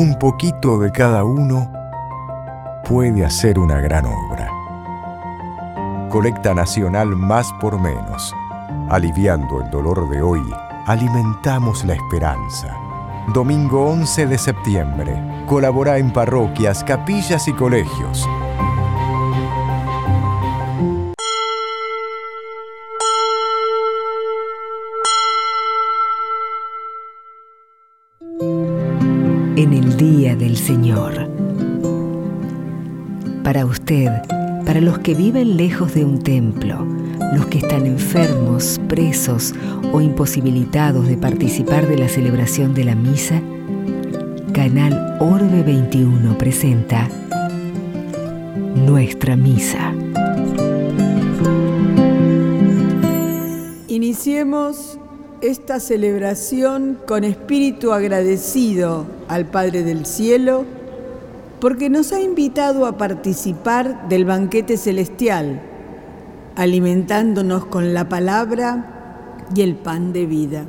un poquito de cada uno puede hacer una gran obra. Colecta Nacional Más por Menos. Aliviando el dolor de hoy, alimentamos la esperanza. Domingo 11 de septiembre. Colabora en parroquias, capillas y colegios. Que viven lejos de un templo, los que están enfermos, presos o imposibilitados de participar de la celebración de la misa, Canal Orbe 21 presenta Nuestra Misa. Iniciemos esta celebración con espíritu agradecido al Padre del Cielo porque nos ha invitado a participar del banquete celestial, alimentándonos con la palabra y el pan de vida.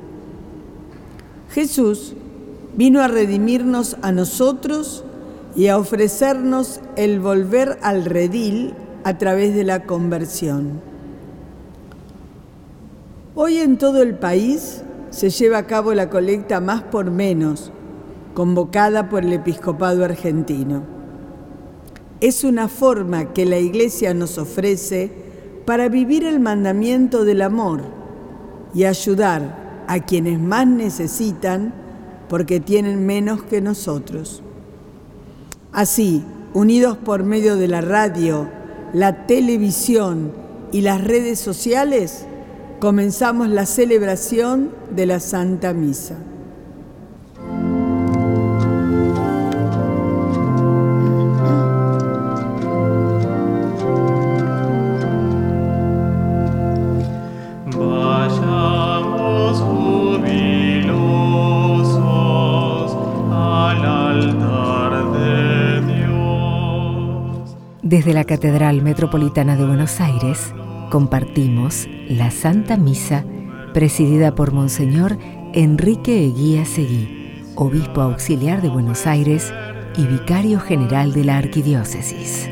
Jesús vino a redimirnos a nosotros y a ofrecernos el volver al redil a través de la conversión. Hoy en todo el país se lleva a cabo la colecta más por menos, convocada por el episcopado argentino. Es una forma que la Iglesia nos ofrece para vivir el mandamiento del amor y ayudar a quienes más necesitan porque tienen menos que nosotros. Así, unidos por medio de la radio, la televisión y las redes sociales, comenzamos la celebración de la Santa Misa. Desde la Catedral Metropolitana de Buenos Aires compartimos la Santa Misa presidida por Monseñor Enrique Eguía Seguí, obispo auxiliar de Buenos Aires y vicario general de la Arquidiócesis.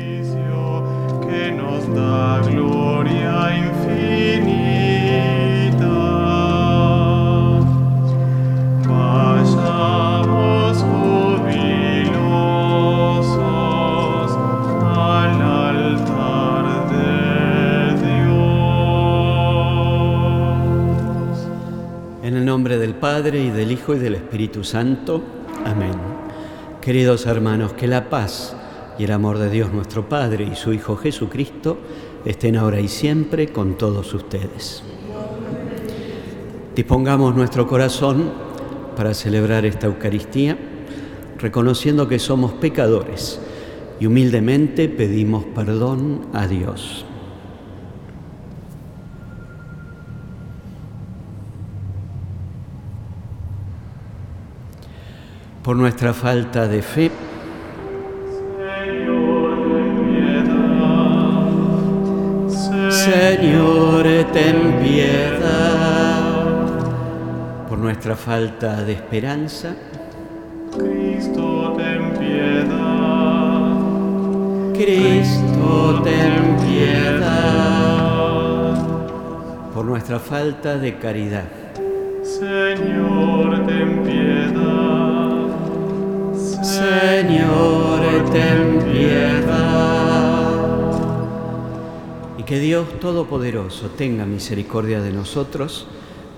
Padre y del Hijo y del Espíritu Santo. Amén. Queridos hermanos, que la paz y el amor de Dios nuestro Padre y su Hijo Jesucristo estén ahora y siempre con todos ustedes. Dispongamos nuestro corazón para celebrar esta Eucaristía, reconociendo que somos pecadores y humildemente pedimos perdón a Dios. Por nuestra falta de fe, Señor, ten piedad. Por nuestra falta de esperanza, Cristo, ten piedad. Cristo, ten piedad. Por nuestra falta de caridad, Señor, ten piedad. Señor, ten piedad. Y que Dios Todopoderoso tenga misericordia de nosotros,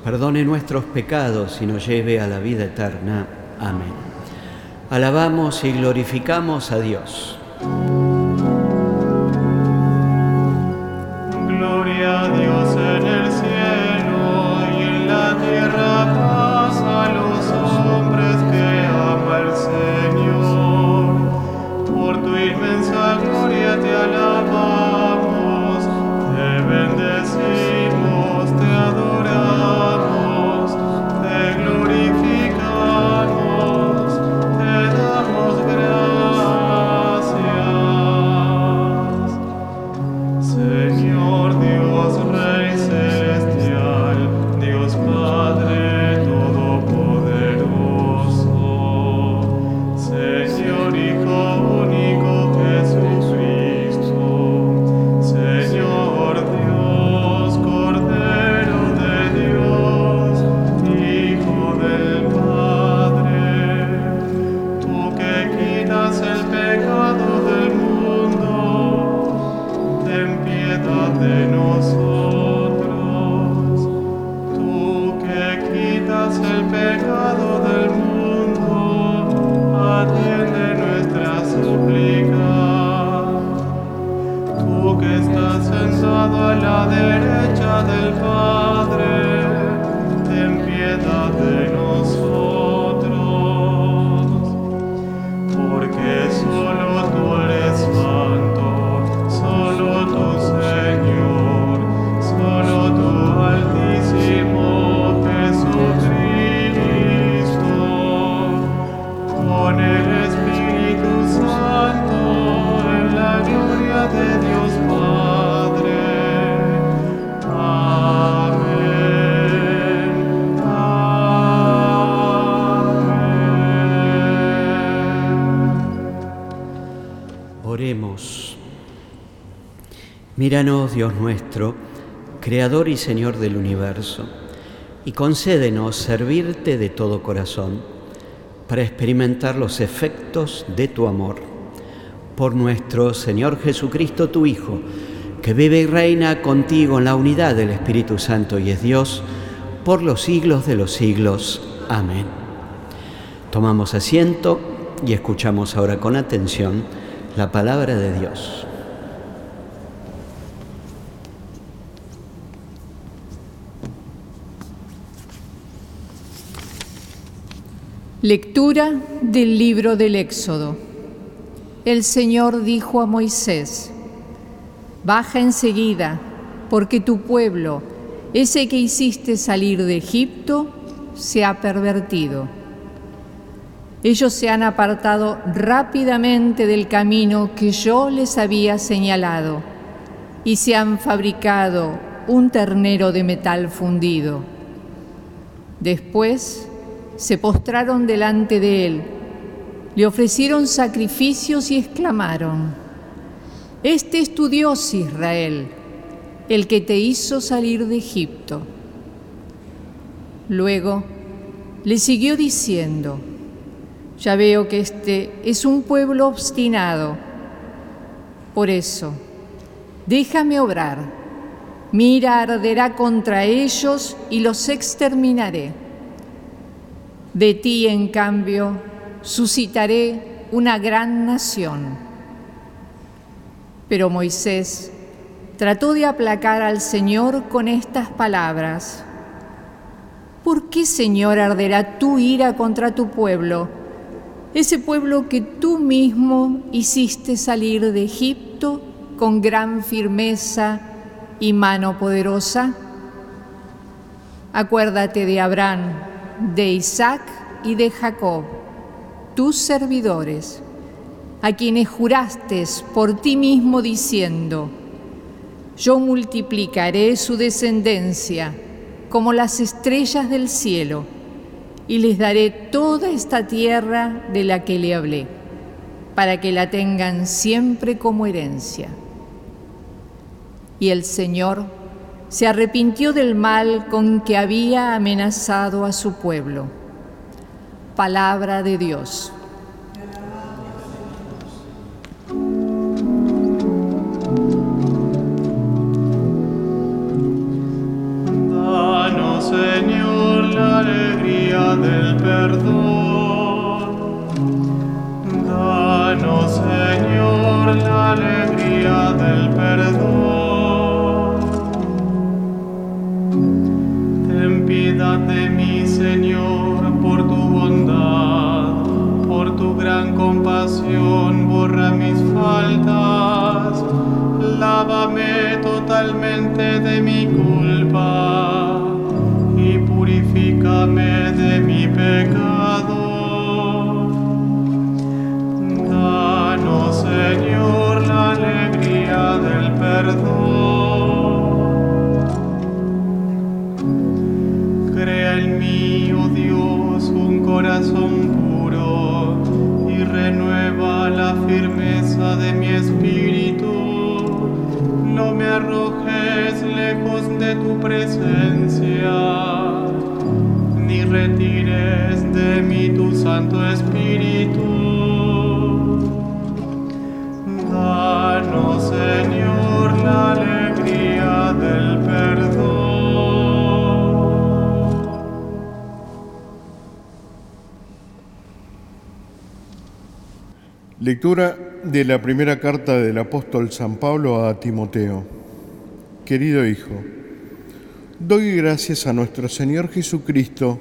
perdone nuestros pecados y nos lleve a la vida eterna. Amén. Alabamos y glorificamos a Dios. que estás sentado a la derecha del Padre. Míranos, Dios nuestro, Creador y Señor del universo, y concédenos servirte de todo corazón para experimentar los efectos de tu amor. Por nuestro Señor Jesucristo, tu Hijo, que vive y reina contigo en la unidad del Espíritu Santo y es Dios, por los siglos de los siglos. Amén. Tomamos asiento y escuchamos ahora con atención la palabra de Dios. Lectura del libro del Éxodo. El Señor dijo a Moisés, Baja enseguida, porque tu pueblo, ese que hiciste salir de Egipto, se ha pervertido. Ellos se han apartado rápidamente del camino que yo les había señalado y se han fabricado un ternero de metal fundido. Después se postraron delante de él, le ofrecieron sacrificios y exclamaron, Este es tu Dios Israel, el que te hizo salir de Egipto. Luego le siguió diciendo, ya veo que este es un pueblo obstinado. Por eso, déjame obrar. Mira arderá contra ellos y los exterminaré. De ti, en cambio, suscitaré una gran nación. Pero Moisés trató de aplacar al Señor con estas palabras. ¿Por qué, Señor, arderá tu ira contra tu pueblo, ese pueblo que tú mismo hiciste salir de Egipto con gran firmeza y mano poderosa? Acuérdate de Abraham, de Isaac y de Jacob, tus servidores, a quienes juraste por ti mismo diciendo, yo multiplicaré su descendencia como las estrellas del cielo, y les daré toda esta tierra de la que le hablé, para que la tengan siempre como herencia. Y el Señor se arrepintió del mal con que había amenazado a su pueblo. Palabra de Dios. Ni retires de mí tu Santo Espíritu. Lectura de la primera carta del apóstol San Pablo a Timoteo. Querido hijo, doy gracias a nuestro Señor Jesucristo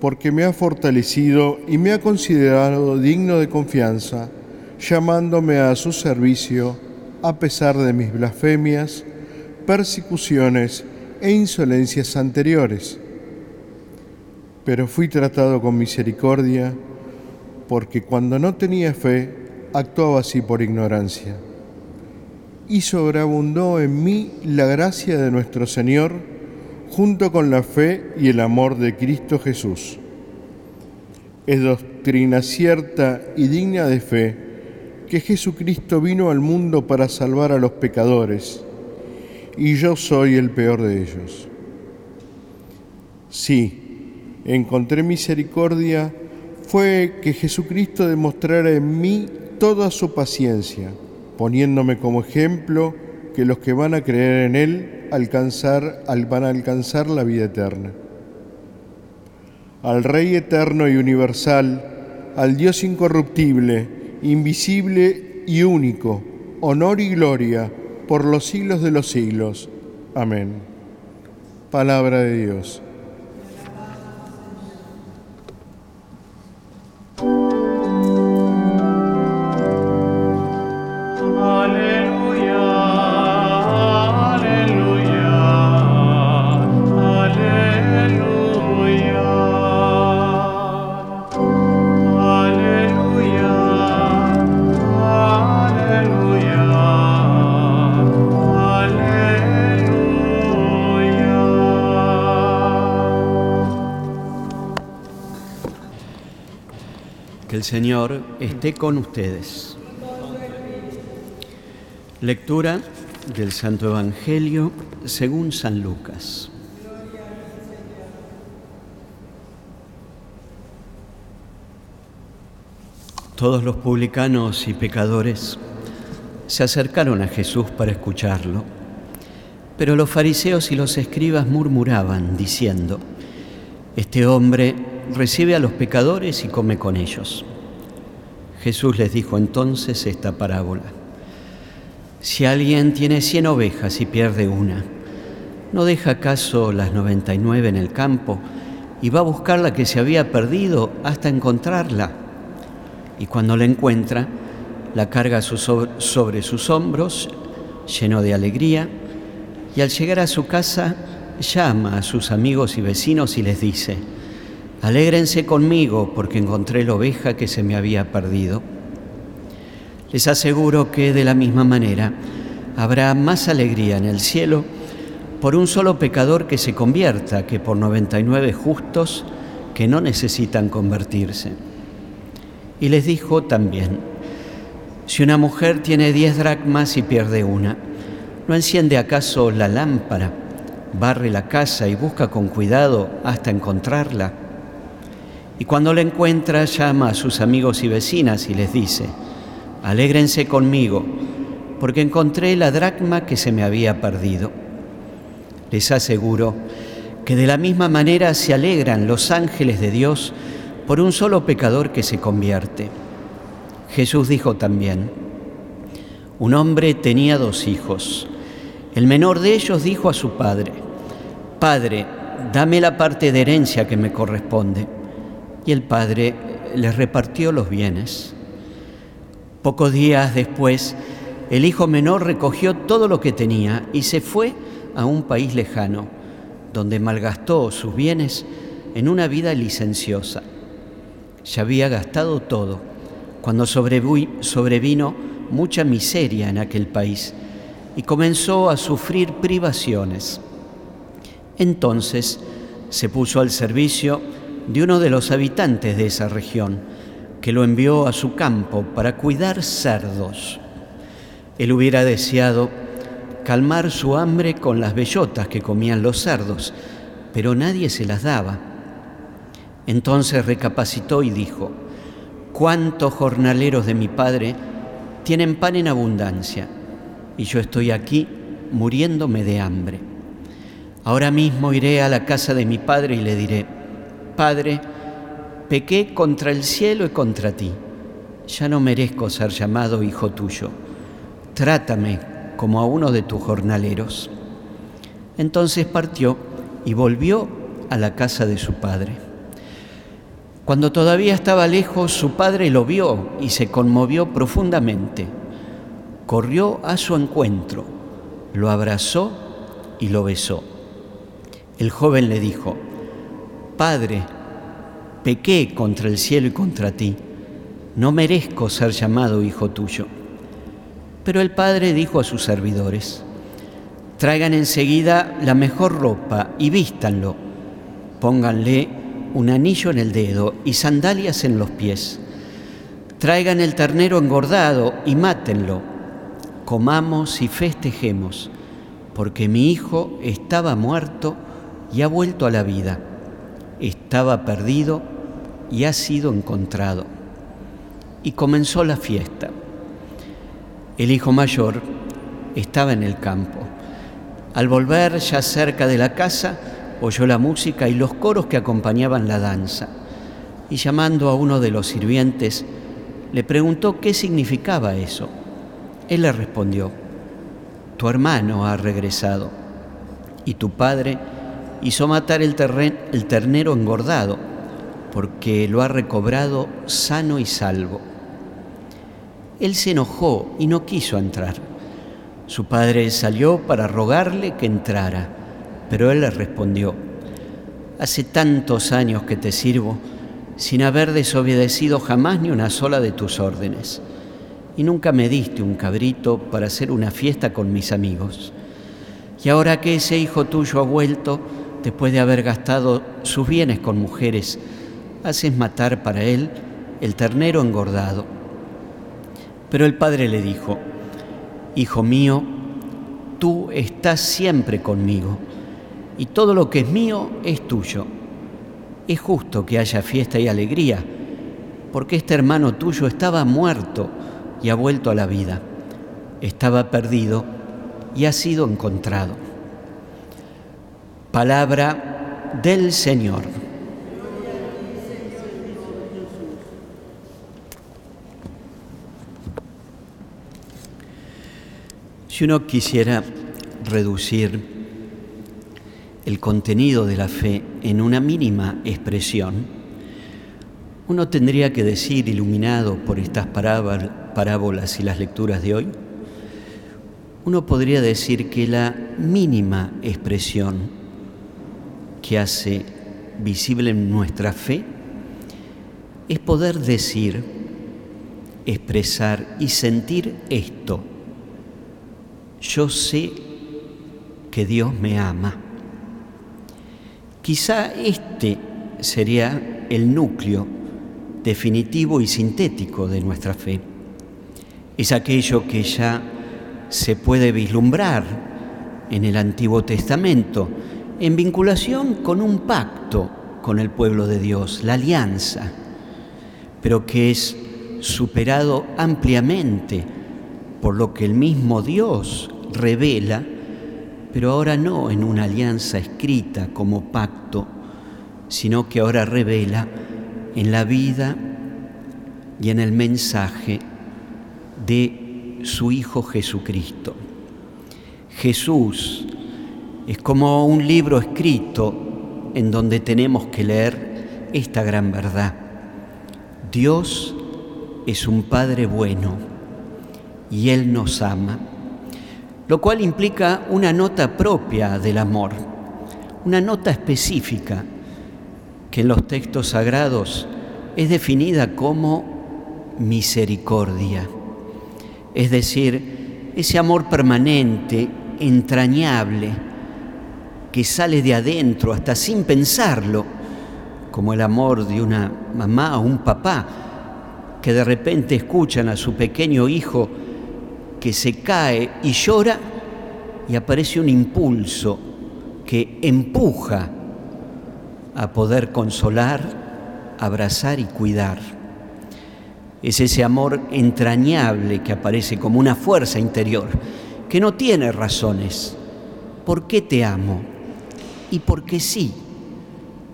porque me ha fortalecido y me ha considerado digno de confianza, llamándome a su servicio a pesar de mis blasfemias, persecuciones e insolencias anteriores. Pero fui tratado con misericordia porque cuando no tenía fe, actuaba así por ignorancia. Y sobreabundó en mí la gracia de nuestro Señor, junto con la fe y el amor de Cristo Jesús. Es doctrina cierta y digna de fe que Jesucristo vino al mundo para salvar a los pecadores, y yo soy el peor de ellos. Sí, encontré misericordia fue que Jesucristo demostrara en mí toda su paciencia, poniéndome como ejemplo que los que van a creer en Él alcanzar, van a alcanzar la vida eterna. Al Rey eterno y universal, al Dios incorruptible, invisible y único, honor y gloria por los siglos de los siglos. Amén. Palabra de Dios. El Señor esté con ustedes. Lectura del Santo Evangelio según San Lucas. Todos los publicanos y pecadores se acercaron a Jesús para escucharlo, pero los fariseos y los escribas murmuraban, diciendo, Este hombre recibe a los pecadores y come con ellos. Jesús les dijo entonces esta parábola. Si alguien tiene cien ovejas y pierde una, ¿no deja acaso las noventa y nueve en el campo y va a buscar la que se había perdido hasta encontrarla? Y cuando la encuentra, la carga sobre sus hombros, lleno de alegría, y al llegar a su casa llama a sus amigos y vecinos y les dice, Alégrense conmigo porque encontré la oveja que se me había perdido. Les aseguro que de la misma manera habrá más alegría en el cielo por un solo pecador que se convierta que por 99 justos que no necesitan convertirse. Y les dijo también, si una mujer tiene diez dracmas y pierde una, ¿no enciende acaso la lámpara, barre la casa y busca con cuidado hasta encontrarla? Y cuando la encuentra, llama a sus amigos y vecinas y les dice, alégrense conmigo, porque encontré la dracma que se me había perdido. Les aseguro que de la misma manera se alegran los ángeles de Dios por un solo pecador que se convierte. Jesús dijo también, un hombre tenía dos hijos. El menor de ellos dijo a su padre, Padre, dame la parte de herencia que me corresponde y el padre les repartió los bienes. Pocos días después, el hijo menor recogió todo lo que tenía y se fue a un país lejano, donde malgastó sus bienes en una vida licenciosa. Ya había gastado todo cuando sobrevino mucha miseria en aquel país y comenzó a sufrir privaciones. Entonces se puso al servicio de uno de los habitantes de esa región, que lo envió a su campo para cuidar cerdos. Él hubiera deseado calmar su hambre con las bellotas que comían los cerdos, pero nadie se las daba. Entonces recapacitó y dijo, ¿cuántos jornaleros de mi padre tienen pan en abundancia y yo estoy aquí muriéndome de hambre? Ahora mismo iré a la casa de mi padre y le diré, Padre, pequé contra el cielo y contra ti. Ya no merezco ser llamado hijo tuyo. Trátame como a uno de tus jornaleros. Entonces partió y volvió a la casa de su padre. Cuando todavía estaba lejos, su padre lo vio y se conmovió profundamente. Corrió a su encuentro, lo abrazó y lo besó. El joven le dijo, Padre, pequé contra el cielo y contra ti, no merezco ser llamado hijo tuyo. Pero el Padre dijo a sus servidores, traigan enseguida la mejor ropa y vístanlo, pónganle un anillo en el dedo y sandalias en los pies, traigan el ternero engordado y mátenlo, comamos y festejemos, porque mi hijo estaba muerto y ha vuelto a la vida, estaba perdido y ha sido encontrado. Y comenzó la fiesta. El hijo mayor estaba en el campo. Al volver ya cerca de la casa, oyó la música y los coros que acompañaban la danza. Y llamando a uno de los sirvientes, le preguntó qué significaba eso. Él le respondió, tu hermano ha regresado y tu padre hizo matar el, el ternero engordado porque lo ha recobrado sano y salvo. Él se enojó y no quiso entrar. Su padre salió para rogarle que entrara, pero él le respondió, hace tantos años que te sirvo sin haber desobedecido jamás ni una sola de tus órdenes y nunca me diste un cabrito para hacer una fiesta con mis amigos. Y ahora que ese hijo tuyo ha vuelto, después de haber gastado sus bienes con mujeres, haces matar para él el ternero engordado. Pero el padre le dijo, Hijo mío, tú estás siempre conmigo, y todo lo que es mío es tuyo. Es justo que haya fiesta y alegría, porque este hermano tuyo estaba muerto, y ha vuelto a la vida. Estaba perdido y ha sido encontrado. Palabra del Señor. Si uno quisiera reducir el contenido de la fe en una mínima expresión, uno tendría que decir, iluminado por estas parábolas y las lecturas de hoy, uno podría decir que la mínima expresión que hace visible nuestra fe es poder decir, expresar y sentir esto. Yo sé que Dios me ama. Quizá este sería el núcleo definitivo y sintético de nuestra fe. Es aquello que ya se puede vislumbrar en el Antiguo Testamento en vinculación con un pacto con el pueblo de Dios, la alianza, pero que es superado ampliamente por lo que el mismo Dios revela, pero ahora no en una alianza escrita como pacto, sino que ahora revela en la vida y en el mensaje de su Hijo Jesucristo. Jesús es como un libro escrito en donde tenemos que leer esta gran verdad. Dios es un Padre bueno y Él nos ama, lo cual implica una nota propia del amor, una nota específica que en los textos sagrados es definida como misericordia, es decir, ese amor permanente, entrañable, que sale de adentro hasta sin pensarlo, como el amor de una mamá o un papá que de repente escuchan a su pequeño hijo que se cae y llora y aparece un impulso que empuja a poder consolar, abrazar y cuidar. Es ese amor entrañable que aparece como una fuerza interior, que no tiene razones. ¿Por qué te amo? Y porque sí,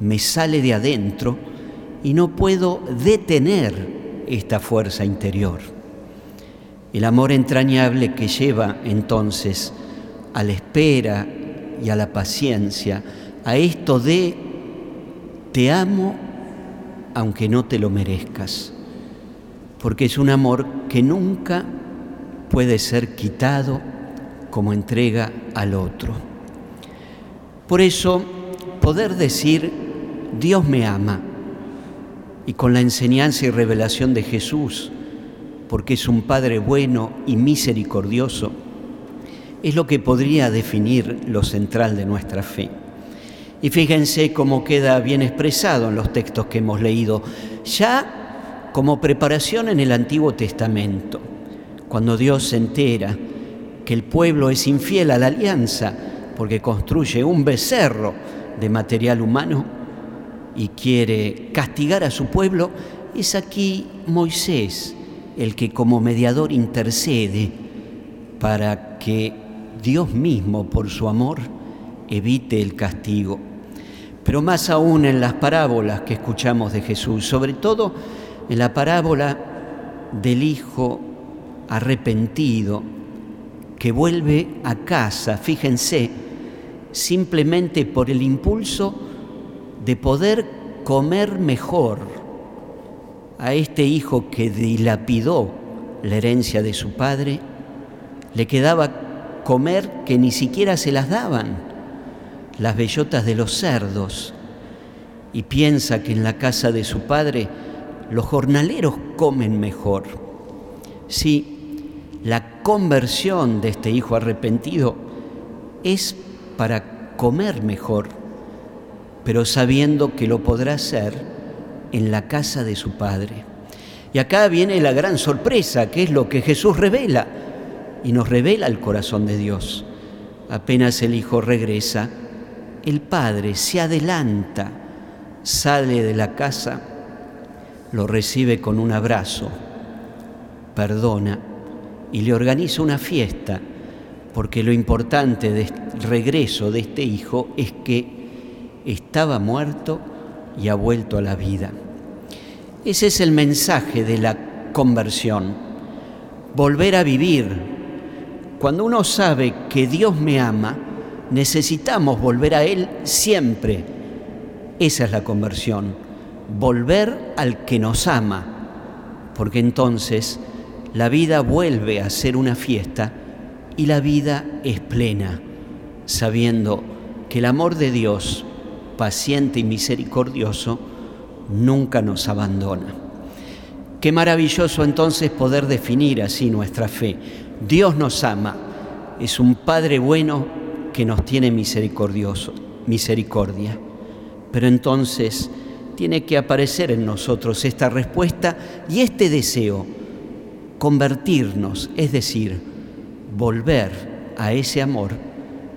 me sale de adentro y no puedo detener esta fuerza interior. El amor entrañable que lleva entonces a la espera y a la paciencia, a esto de te amo aunque no te lo merezcas, porque es un amor que nunca puede ser quitado como entrega al otro. Por eso, poder decir, Dios me ama, y con la enseñanza y revelación de Jesús, porque es un Padre bueno y misericordioso, es lo que podría definir lo central de nuestra fe. Y fíjense cómo queda bien expresado en los textos que hemos leído, ya como preparación en el Antiguo Testamento, cuando Dios se entera que el pueblo es infiel a la alianza porque construye un becerro de material humano y quiere castigar a su pueblo, es aquí Moisés el que como mediador intercede para que Dios mismo, por su amor, evite el castigo. Pero más aún en las parábolas que escuchamos de Jesús, sobre todo en la parábola del Hijo arrepentido que vuelve a casa, fíjense, simplemente por el impulso de poder comer mejor a este hijo que dilapidó la herencia de su padre, le quedaba comer que ni siquiera se las daban, las bellotas de los cerdos, y piensa que en la casa de su padre los jornaleros comen mejor. Sí, la conversión de este hijo arrepentido es para comer mejor, pero sabiendo que lo podrá hacer en la casa de su Padre. Y acá viene la gran sorpresa, que es lo que Jesús revela, y nos revela el corazón de Dios. Apenas el Hijo regresa, el Padre se adelanta, sale de la casa, lo recibe con un abrazo, perdona y le organiza una fiesta, porque lo importante del regreso de este hijo es que estaba muerto y ha vuelto a la vida. Ese es el mensaje de la conversión, volver a vivir. Cuando uno sabe que Dios me ama, necesitamos volver a Él siempre. Esa es la conversión, volver al que nos ama, porque entonces la vida vuelve a ser una fiesta y la vida es plena, sabiendo que el amor de Dios, paciente y misericordioso, nunca nos abandona. Qué maravilloso entonces poder definir así nuestra fe. Dios nos ama, es un Padre bueno que nos tiene misericordioso, misericordia. Pero entonces tiene que aparecer en nosotros esta respuesta y este deseo convertirnos, es decir, volver a ese amor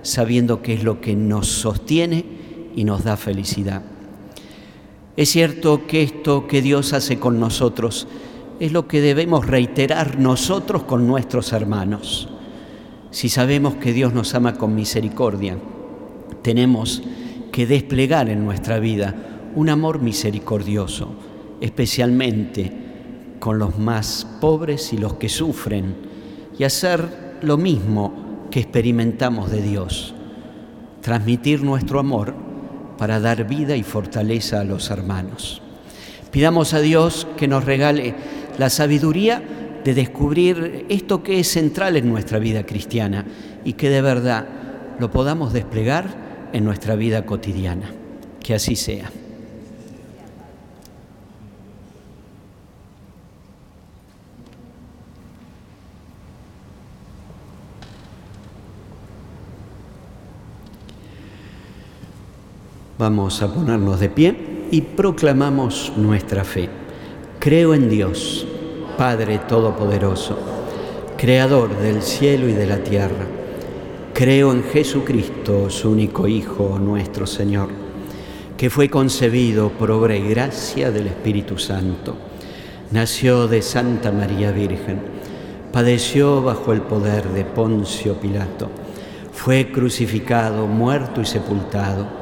sabiendo que es lo que nos sostiene y nos da felicidad. Es cierto que esto que Dios hace con nosotros es lo que debemos reiterar nosotros con nuestros hermanos. Si sabemos que Dios nos ama con misericordia, tenemos que desplegar en nuestra vida un amor misericordioso, especialmente con los más pobres y los que sufren, y hacer lo mismo que experimentamos de Dios, transmitir nuestro amor para dar vida y fortaleza a los hermanos. Pidamos a Dios que nos regale la sabiduría de descubrir esto que es central en nuestra vida cristiana y que de verdad lo podamos desplegar en nuestra vida cotidiana. Que así sea. Vamos a ponernos de pie y proclamamos nuestra fe. Creo en Dios, Padre Todopoderoso, Creador del cielo y de la tierra. Creo en Jesucristo, su único Hijo, nuestro Señor, que fue concebido por obra y gracia del Espíritu Santo. Nació de Santa María Virgen, padeció bajo el poder de Poncio Pilato, fue crucificado, muerto y sepultado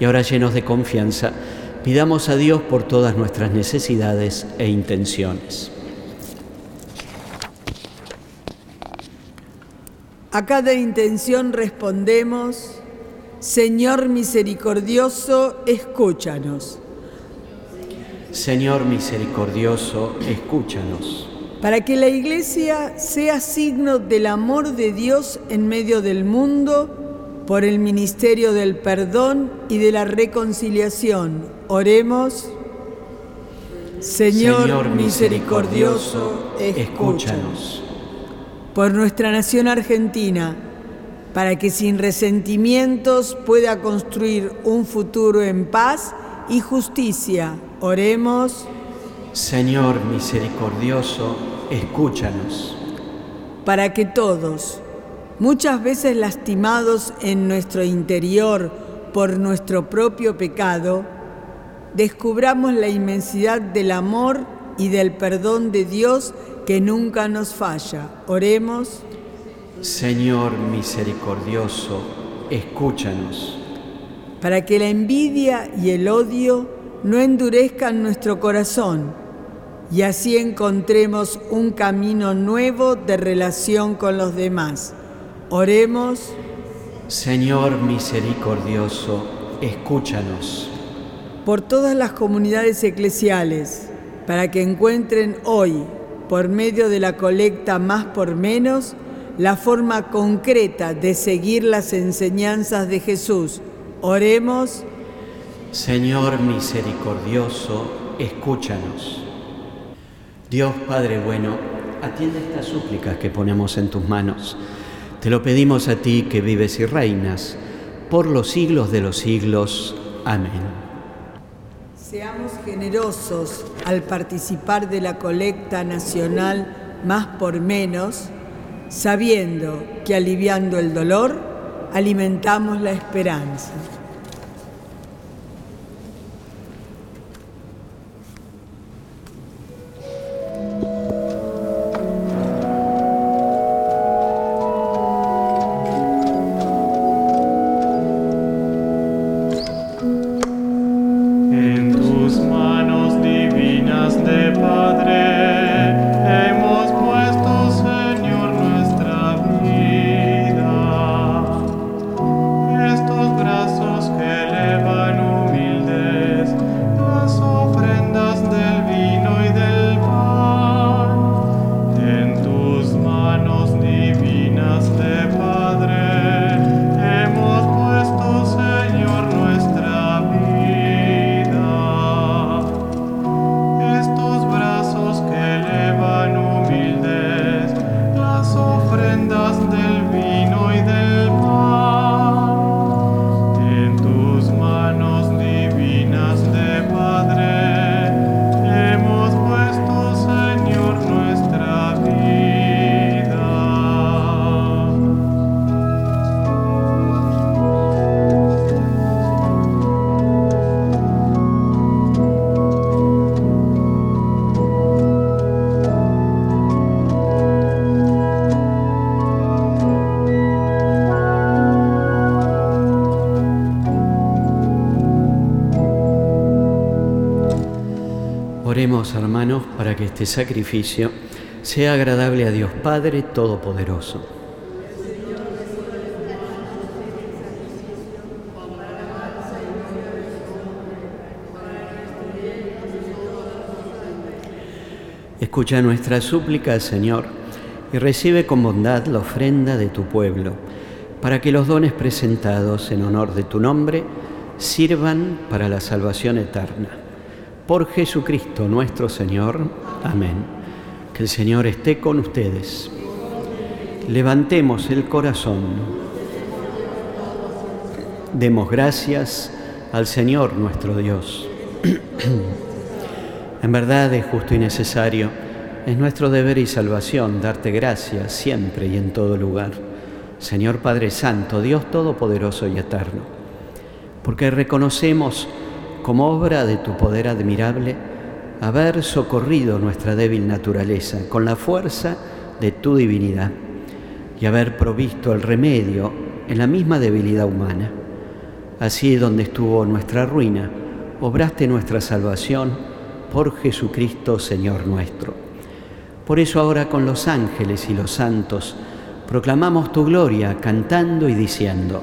Y ahora llenos de confianza, pidamos a Dios por todas nuestras necesidades e intenciones. A cada intención respondemos, Señor misericordioso, escúchanos. Señor misericordioso, escúchanos. para que la iglesia sea signo del amor de Dios en medio del mundo por el ministerio del perdón y de la reconciliación. Oremos. Señor, misericordioso, escúchanos. Por nuestra nación argentina, para que sin resentimientos pueda construir un futuro en paz y justicia. Oremos. Señor misericordioso, escúchanos. Para que todos, muchas veces lastimados en nuestro interior por nuestro propio pecado, descubramos la inmensidad del amor y del perdón de Dios que nunca nos falla. Oremos. Señor misericordioso, escúchanos. Para que la envidia y el odio no endurezcan nuestro corazón y así encontremos un camino nuevo de relación con los demás. Oremos. Señor misericordioso, escúchanos. Por todas las comunidades eclesiales, para que encuentren hoy, por medio de la colecta más por menos, la forma concreta de seguir las enseñanzas de Jesús. Oremos. Señor misericordioso, escúchanos. Dios Padre bueno, atiende estas súplicas que ponemos en tus manos. Te lo pedimos a ti que vives y reinas por los siglos de los siglos. Amén. Seamos generosos al participar de la colecta nacional más por menos sabiendo que aliviando el dolor alimentamos la esperanza. Este sacrificio sea agradable a Dios Padre Todopoderoso. Escucha nuestra súplica, Señor, y recibe con bondad la ofrenda de tu pueblo, para que los dones presentados en honor de tu nombre sirvan para la salvación eterna por Jesucristo nuestro Señor. Amén. Que el Señor esté con ustedes. Levantemos el corazón. Demos gracias al Señor nuestro Dios. en verdad es justo y necesario, es nuestro deber y salvación darte gracias siempre y en todo lugar. Señor Padre Santo, Dios Todopoderoso y Eterno, porque reconocemos como obra de tu poder admirable, haber socorrido nuestra débil naturaleza con la fuerza de tu divinidad y haber provisto el remedio en la misma debilidad humana. Así donde estuvo nuestra ruina, obraste nuestra salvación por Jesucristo Señor nuestro. Por eso ahora con los ángeles y los santos proclamamos tu gloria cantando y diciendo,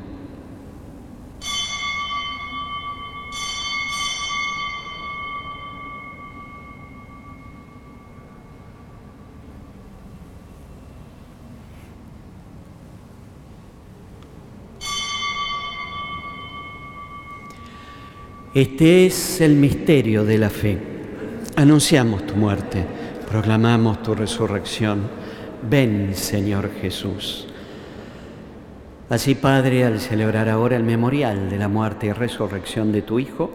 Este es el misterio de la fe. Anunciamos tu muerte, proclamamos tu resurrección. Ven, Señor Jesús. Así, Padre, al celebrar ahora el memorial de la muerte y resurrección de tu Hijo,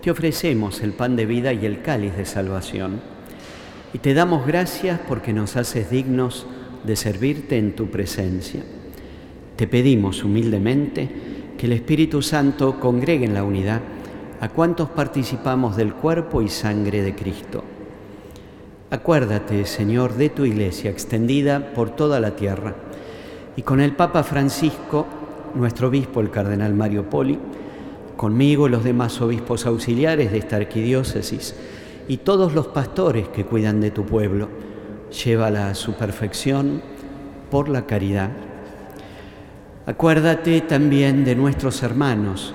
te ofrecemos el pan de vida y el cáliz de salvación. Y te damos gracias porque nos haces dignos de servirte en tu presencia. Te pedimos humildemente que el Espíritu Santo congregue en la unidad a cuantos participamos del cuerpo y sangre de Cristo. Acuérdate, Señor, de tu iglesia extendida por toda la tierra y con el Papa Francisco, nuestro obispo, el cardenal Mario Poli, conmigo los demás obispos auxiliares de esta arquidiócesis y todos los pastores que cuidan de tu pueblo, llévala a su perfección por la caridad. Acuérdate también de nuestros hermanos,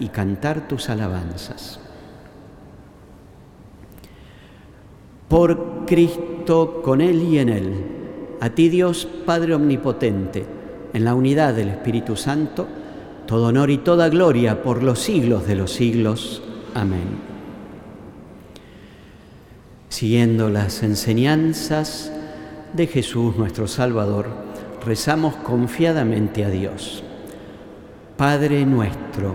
y cantar tus alabanzas. Por Cristo, con Él y en Él, a ti Dios Padre Omnipotente, en la unidad del Espíritu Santo, todo honor y toda gloria por los siglos de los siglos. Amén. Siguiendo las enseñanzas de Jesús nuestro Salvador, rezamos confiadamente a Dios. Padre nuestro,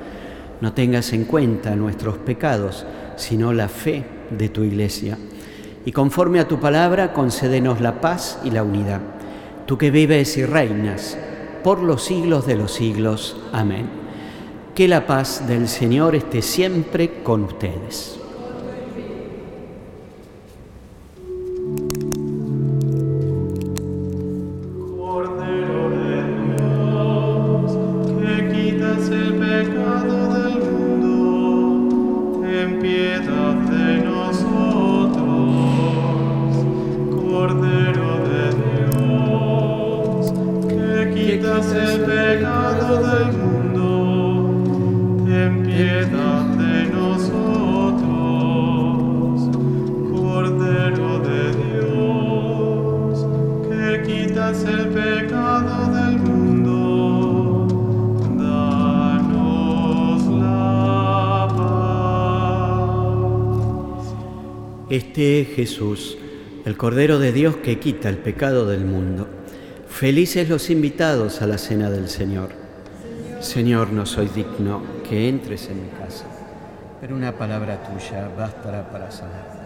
no tengas en cuenta nuestros pecados, sino la fe de tu iglesia. Y conforme a tu palabra, concédenos la paz y la unidad. Tú que vives y reinas por los siglos de los siglos. Amén. Que la paz del Señor esté siempre con ustedes. Cordero de Dios que quita el pecado del mundo. Felices los invitados a la cena del Señor. Señor, no soy digno que entres en mi casa, pero una palabra tuya bastará para sanar.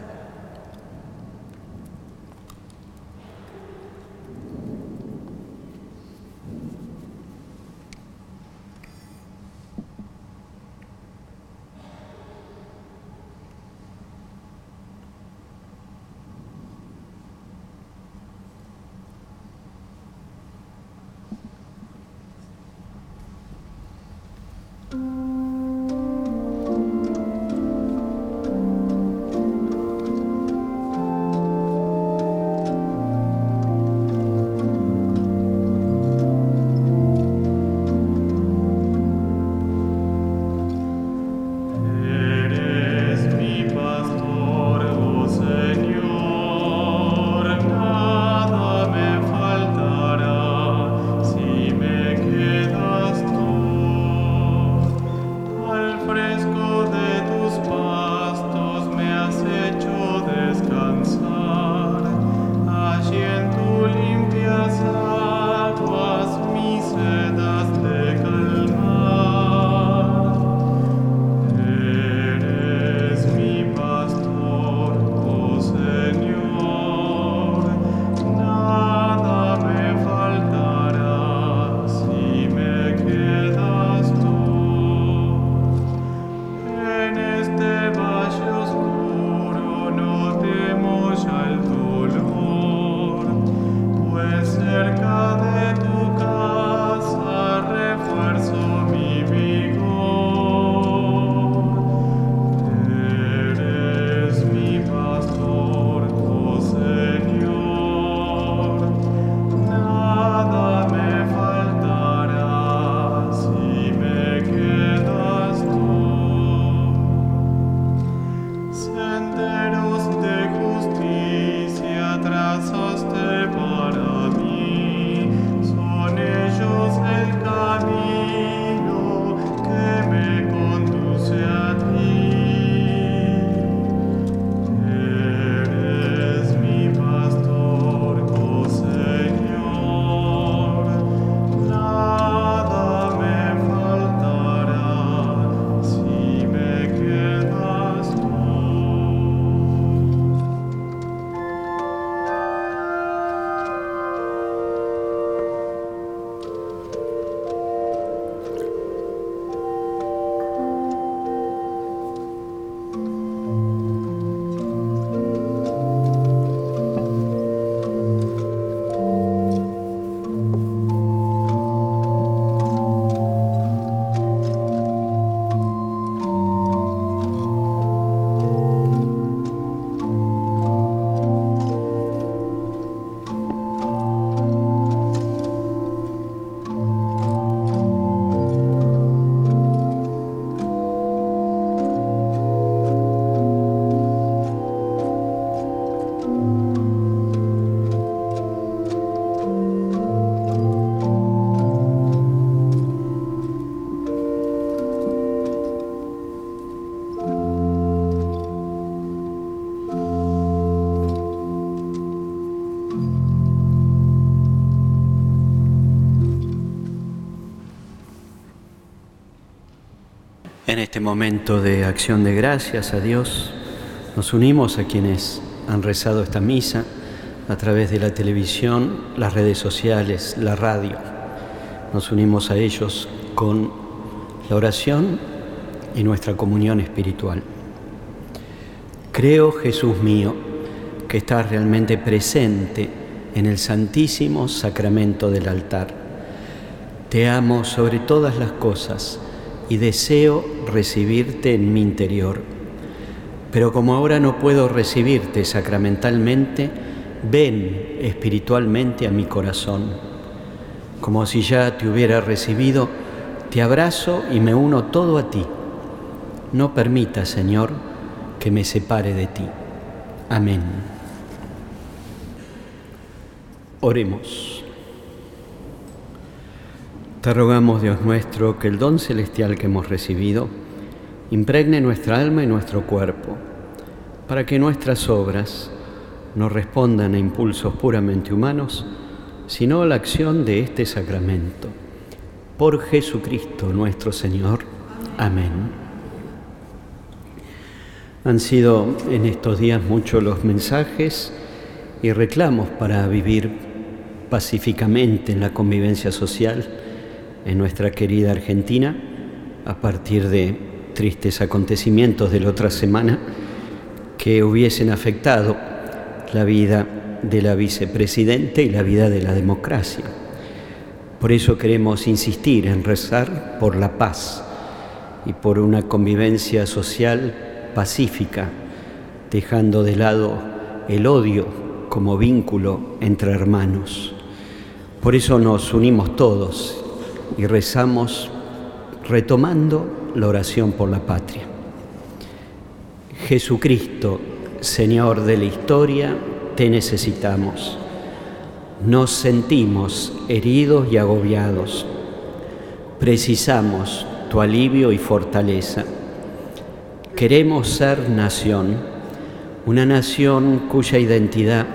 En este momento de acción de gracias a Dios, nos unimos a quienes han rezado esta misa a través de la televisión, las redes sociales, la radio. nos unimos a ellos con la oración y nuestra comunión espiritual. Creo, Jesús mío, que estás realmente presente en el santísimo sacramento del altar. Te amo sobre todas las cosas y deseo recibirte en mi interior. Pero como ahora no puedo recibirte sacramentalmente, ven espiritualmente a mi corazón. Como si ya te hubiera recibido, te abrazo y me uno todo a ti. No permita, Señor, que me separe de ti. Amén. Oremos. Te rogamos, Dios nuestro, que el don celestial que hemos recibido impregne nuestra alma y nuestro cuerpo, para que nuestras obras no respondan a impulsos puramente humanos, sino a la acción de este sacramento. Por Jesucristo nuestro Señor. Amén. Han sido en estos días muchos los mensajes y reclamos para vivir pacíficamente en la convivencia social en nuestra querida Argentina a partir de tristes acontecimientos de la otra semana que hubiesen afectado la vida de la vicepresidente y la vida de la democracia. Por eso queremos insistir en rezar por la paz y por una convivencia social pacífica, dejando de lado el odio como vínculo entre hermanos. Por eso nos unimos todos y rezamos retomando la oración por la patria. Jesucristo, Señor de la historia, te necesitamos. Nos sentimos heridos y agobiados. Precisamos tu alivio y fortaleza. Queremos ser nación, una nación cuya identidad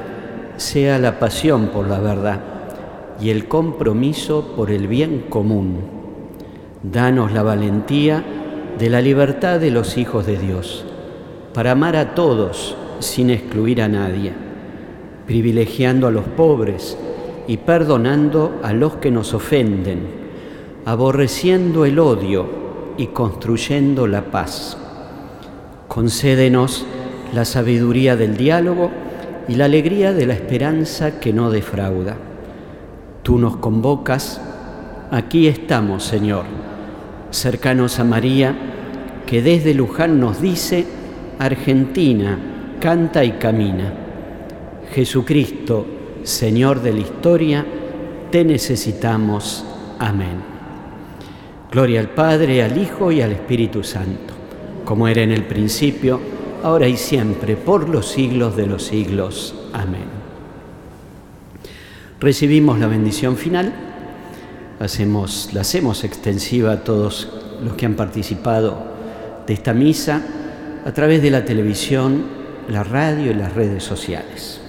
sea la pasión por la verdad y el compromiso por el bien común. Danos la valentía de la libertad de los hijos de Dios, para amar a todos sin excluir a nadie, privilegiando a los pobres y perdonando a los que nos ofenden, aborreciendo el odio y construyendo la paz. Concédenos la sabiduría del diálogo y la alegría de la esperanza que no defrauda. Tú nos convocas, aquí estamos, Señor, cercanos a María, que desde Luján nos dice, Argentina, canta y camina. Jesucristo, Señor de la historia, te necesitamos. Amén. Gloria al Padre, al Hijo y al Espíritu Santo como era en el principio, ahora y siempre, por los siglos de los siglos. Amén. Recibimos la bendición final, hacemos, la hacemos extensiva a todos los que han participado de esta misa a través de la televisión, la radio y las redes sociales.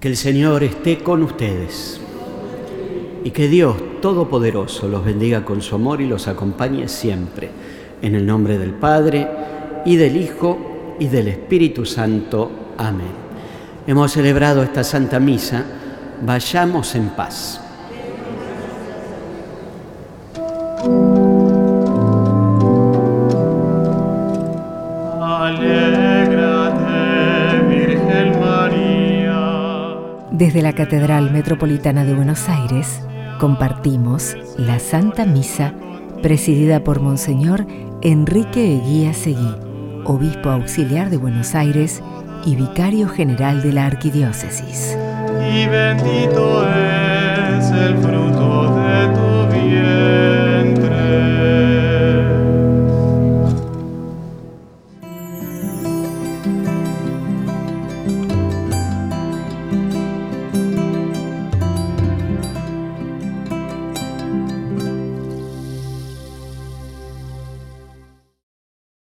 Que el Señor esté con ustedes y que Dios Todopoderoso los bendiga con su amor y los acompañe siempre. En el nombre del Padre y del Hijo y del Espíritu Santo. Amén. Hemos celebrado esta Santa Misa. Vayamos en paz. Desde la Catedral Metropolitana de Buenos Aires compartimos la Santa Misa presidida por Monseñor Enrique Eguía Seguí, obispo auxiliar de Buenos Aires y vicario general de la Arquidiócesis. Y bendito es